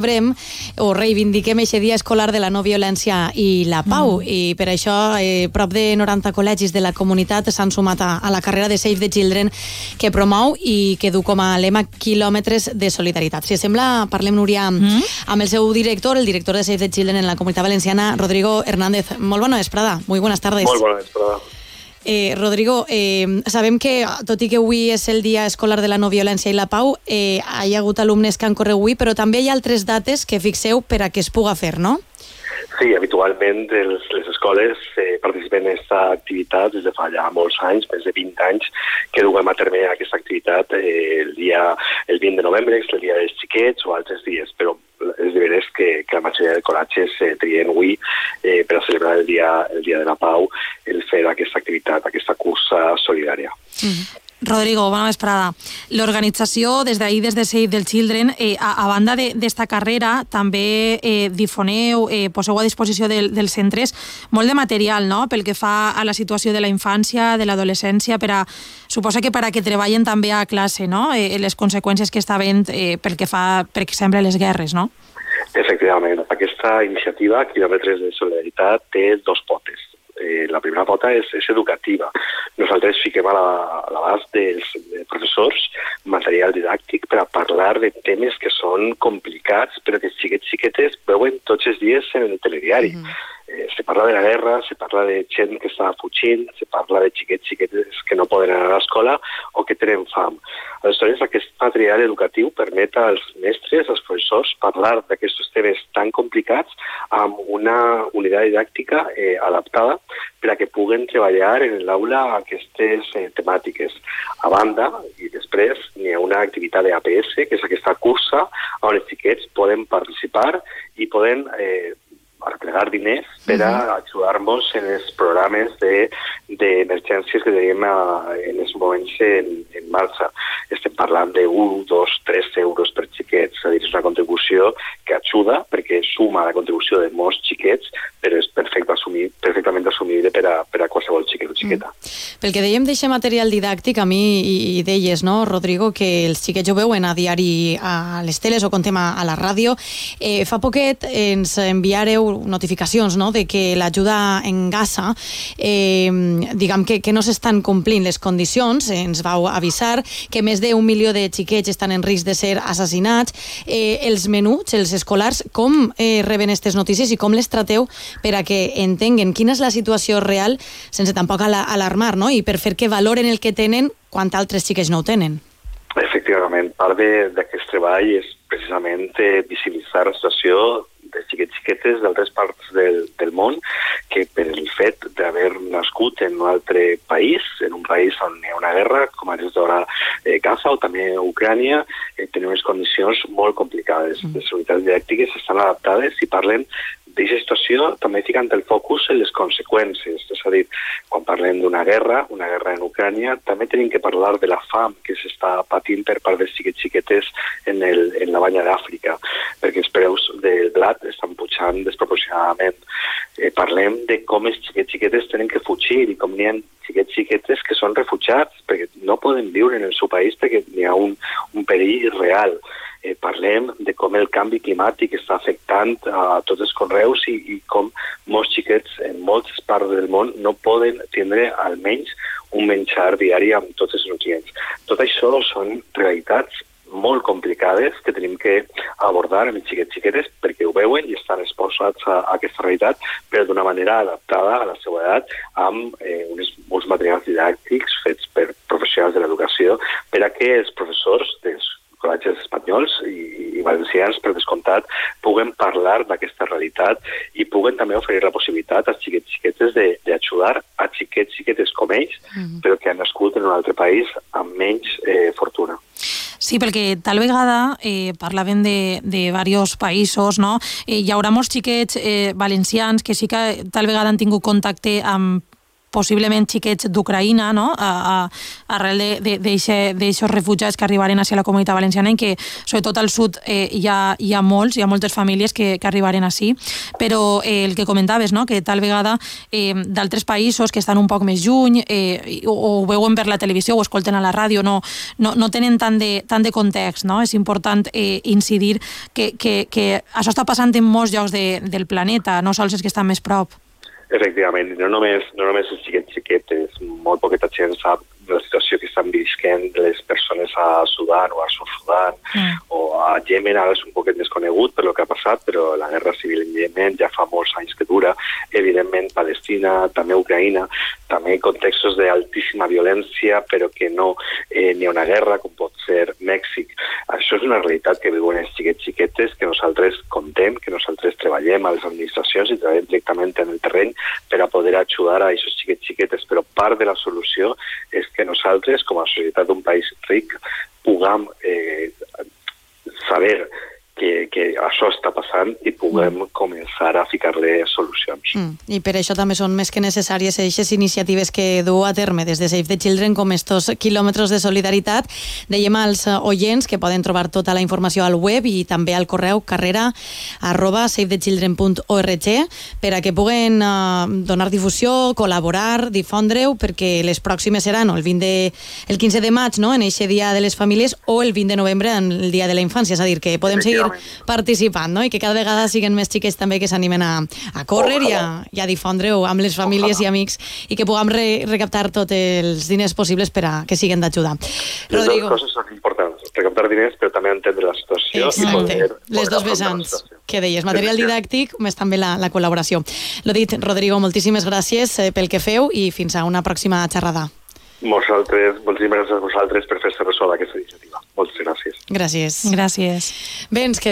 celebrem o reivindiquem aquest dia escolar de la no violència i la pau mm. i per això eh, prop de 90 col·legis de la comunitat s'han sumat a, a la carrera de Save the Children que promou i que du com a lema quilòmetres de solidaritat. Si sembla, parlem, Núria, mm. amb el seu director, el director de Save the Children en la comunitat valenciana, Rodrigo Hernández. Molt bona vesprada, muy buenas tardes. Molt bona vesprada. Eh, Rodrigo, eh, sabem que, tot i que avui és el Dia Escolar de la No Violència i la Pau, eh, hi ha hagut alumnes que han corregut avui, però també hi ha altres dates que fixeu per a que es puga fer, no? Sí, habitualment els, les escoles eh, participen en aquesta activitat des de fa ja molts anys, més de 20 anys, que duguem a terme aquesta activitat eh, el dia el 20 de novembre, que és el dia dels xiquets o altres dies, però és de veres que, que la majoria de coratges eh, trien avui eh, per a celebrar el dia, el dia de la Pau fer aquesta activitat, aquesta cursa solidària. Mm -hmm. Rodrigo, bona vesprada. L'organització, des d'ahir, des de Save the Children, eh, a, a banda d'esta de, carrera, també eh, difoneu, eh, poseu a disposició del, dels centres molt de material, no?, pel que fa a la situació de la infància, de l'adolescència, per a, suposa que per a que treballen també a classe, no?, eh, les conseqüències que està havent eh, pel que fa, per exemple, les guerres, no? Efectivament. Aquesta iniciativa, Quilòmetres de Solidaritat, té dos potes eh, la primera pota és, és educativa. Nosaltres fiquem a l'abast dels professors material didàctic per a parlar de temes que són complicats però que xiquets xiquetes veuen tots els dies en el telediari. Mm -hmm eh, se parla de la guerra, se parla de gent que està fugint, se parla de xiquets xiquetes que no poden anar a l'escola o que tenen fam. Aleshores, aquest material educatiu permet als mestres, als professors, parlar d'aquests temes tan complicats amb una unitat didàctica eh, adaptada per a que puguen treballar en l'aula aquestes eh, temàtiques. A banda, i després, n'hi ha una activitat d'APS, que és aquesta cursa on els xiquets poden participar i poden eh, arreplegar diners per a ajudar-nos en els programes d'emergències de, que tenim en els moments en, en marxa. Estem parlant de 1, 2, 3 euros per xiquets, és a dir, és una contribució que ajuda perquè suma la contribució de molts xiquets, però és perfecte assumir, perfectament assumible per a, per a qualsevol xiquet o xiqueta. Mm. Pel que dèiem d'aquest material didàctic, a mi i deies, no, Rodrigo, que els xiquets ho veuen a diari a les teles o contem a, a la ràdio. Eh, fa poquet ens enviareu notificacions no? de que l'ajuda en Gaza, eh, diguem que, que no s'estan complint les condicions, eh, ens vau avisar que més d'un milió de xiquets estan en risc de ser assassinats. Eh, els menuts, els escolars, com eh, reben aquestes notícies i com les trateu per a que entenguen quina és la situació real sense tampoc alarmar, no? i per fer que valoren el que tenen quan altres xiquets no ho tenen. Efectivament, part d'aquest treball és precisament eh, visibilitzar la situació de xiquets xiquetes d'altres parts del, del món que per el fet d'haver nascut en un altre país, en un país on hi ha una guerra, com ara és d'hora eh, Gaza o també Ucrània, eh, tenen unes condicions molt complicades. Mm. Les unitats didàctiques estan adaptades i parlen d'aquesta situació també ficant el focus en les conseqüències. És a dir, quan parlem d'una guerra, una guerra en Ucrània, també tenim que parlar de la fam que s'està patint per part dels xiquets xiquetes en, el, en la banya d'Àfrica, perquè els preus del blat estan pujant desproporcionadament. Eh, parlem de com els xiquets xiquetes tenen que fugir i com n'hi ha xiquets xiquetes que són refugiats perquè no poden viure en el seu país perquè n'hi ha un, un perill real eh, parlem de com el canvi climàtic està afectant a tots els conreus i, i com molts xiquets en moltes parts del món no poden tindre almenys un menjar diari amb tots els nutrients. Tot això són realitats molt complicades que tenim que abordar amb els xiquets xiquetes perquè ho veuen i estan exposats a, a aquesta realitat, però d'una manera adaptada a la seva edat amb eh, uns, uns materials didàctics fets per professionals de l'educació per a que els professors dels col·legis espanyols i, i valencians, per descomptat, puguen parlar d'aquesta realitat i puguen també oferir la possibilitat als xiquets xiquetes d'ajudar a xiquets xiquetes com ells, mm -hmm. però que han nascut en un altre país amb menys eh, fortuna. Sí, perquè tal vegada eh, parlaven de, de diversos països, no? Eh, hi haurà molts xiquets eh, valencians que sí que tal vegada han tingut contacte amb possiblement xiquets d'Ucraïna, no? a, a, arrel d'aixòs refugiats que arribaren a la comunitat valenciana, en què sobretot al sud eh, hi, ha, hi ha molts, hi ha moltes famílies que, que arribaren així, però eh, el que comentaves, no? que tal vegada eh, d'altres països que estan un poc més lluny eh, o, o veuen per la televisió o escolten a la ràdio, no, no, no tenen tant de, tant de context. No? És important eh, incidir que, que, que això està passant en molts llocs de, del planeta, no sols els que estan més prop. Efectivament, no només, no només els xiquets xiquetes, molt poqueta gent sap de la situació que estan visquent les persones a Sudan o a Sud Sudan mm. o a Yemen, ara és un poquet més conegut per lo que ha passat, però la guerra civil en Yemen ja fa molts anys que dura, evidentment Palestina, també Ucraïna, també contextos d'altíssima violència, però que no eh, n'hi ha una guerra, com pot ser Mèxic. Això és una realitat que viuen els xiquets xiquetes, que nosaltres contem, que nosaltres treballem a les administracions i treballem directament en el terreny per a poder ajudar a aquests xiquets xiquetes, però part de la solució és que nosaltres, com a societat d'un país ric, puguem eh, saber que, que això està passant i puguem mm. començar a ficar-li solucions. Mm. I per això també són més que necessàries aquestes iniciatives que du a terme des de Save the Children com estos quilòmetres de solidaritat. Dèiem als oients que poden trobar tota la informació al web i també al correu carrera arroba savethechildren.org per a que puguen uh, donar difusió, col·laborar, difondre-ho, perquè les pròximes seran el, 20 de, el 15 de maig, no?, en aquest dia de les famílies, o el 20 de novembre, en el dia de la infància. És a dir, que podem seguir participant, no? I que cada vegada siguin més xiques també que s'animen a, a córrer i a, i a difondre-ho amb les famílies i amics i que puguem re, recaptar tots els diners possibles per a que siguin d'ajuda. Rodrigo. Les dues coses són importants, recaptar diners però també entendre la situació Exacte. i poder, les dos vessants que deies, material didàctic més també la, la col·laboració. L'ho dit, Rodrigo, moltíssimes gràcies eh, pel que feu i fins a una pròxima xerrada. Vosaltres, moltíssimes gràcies a vosaltres per fer-se ressò d'aquesta iniciativa. Moltes gràcies. Gràcies. Gràcies. Bé, ens quedem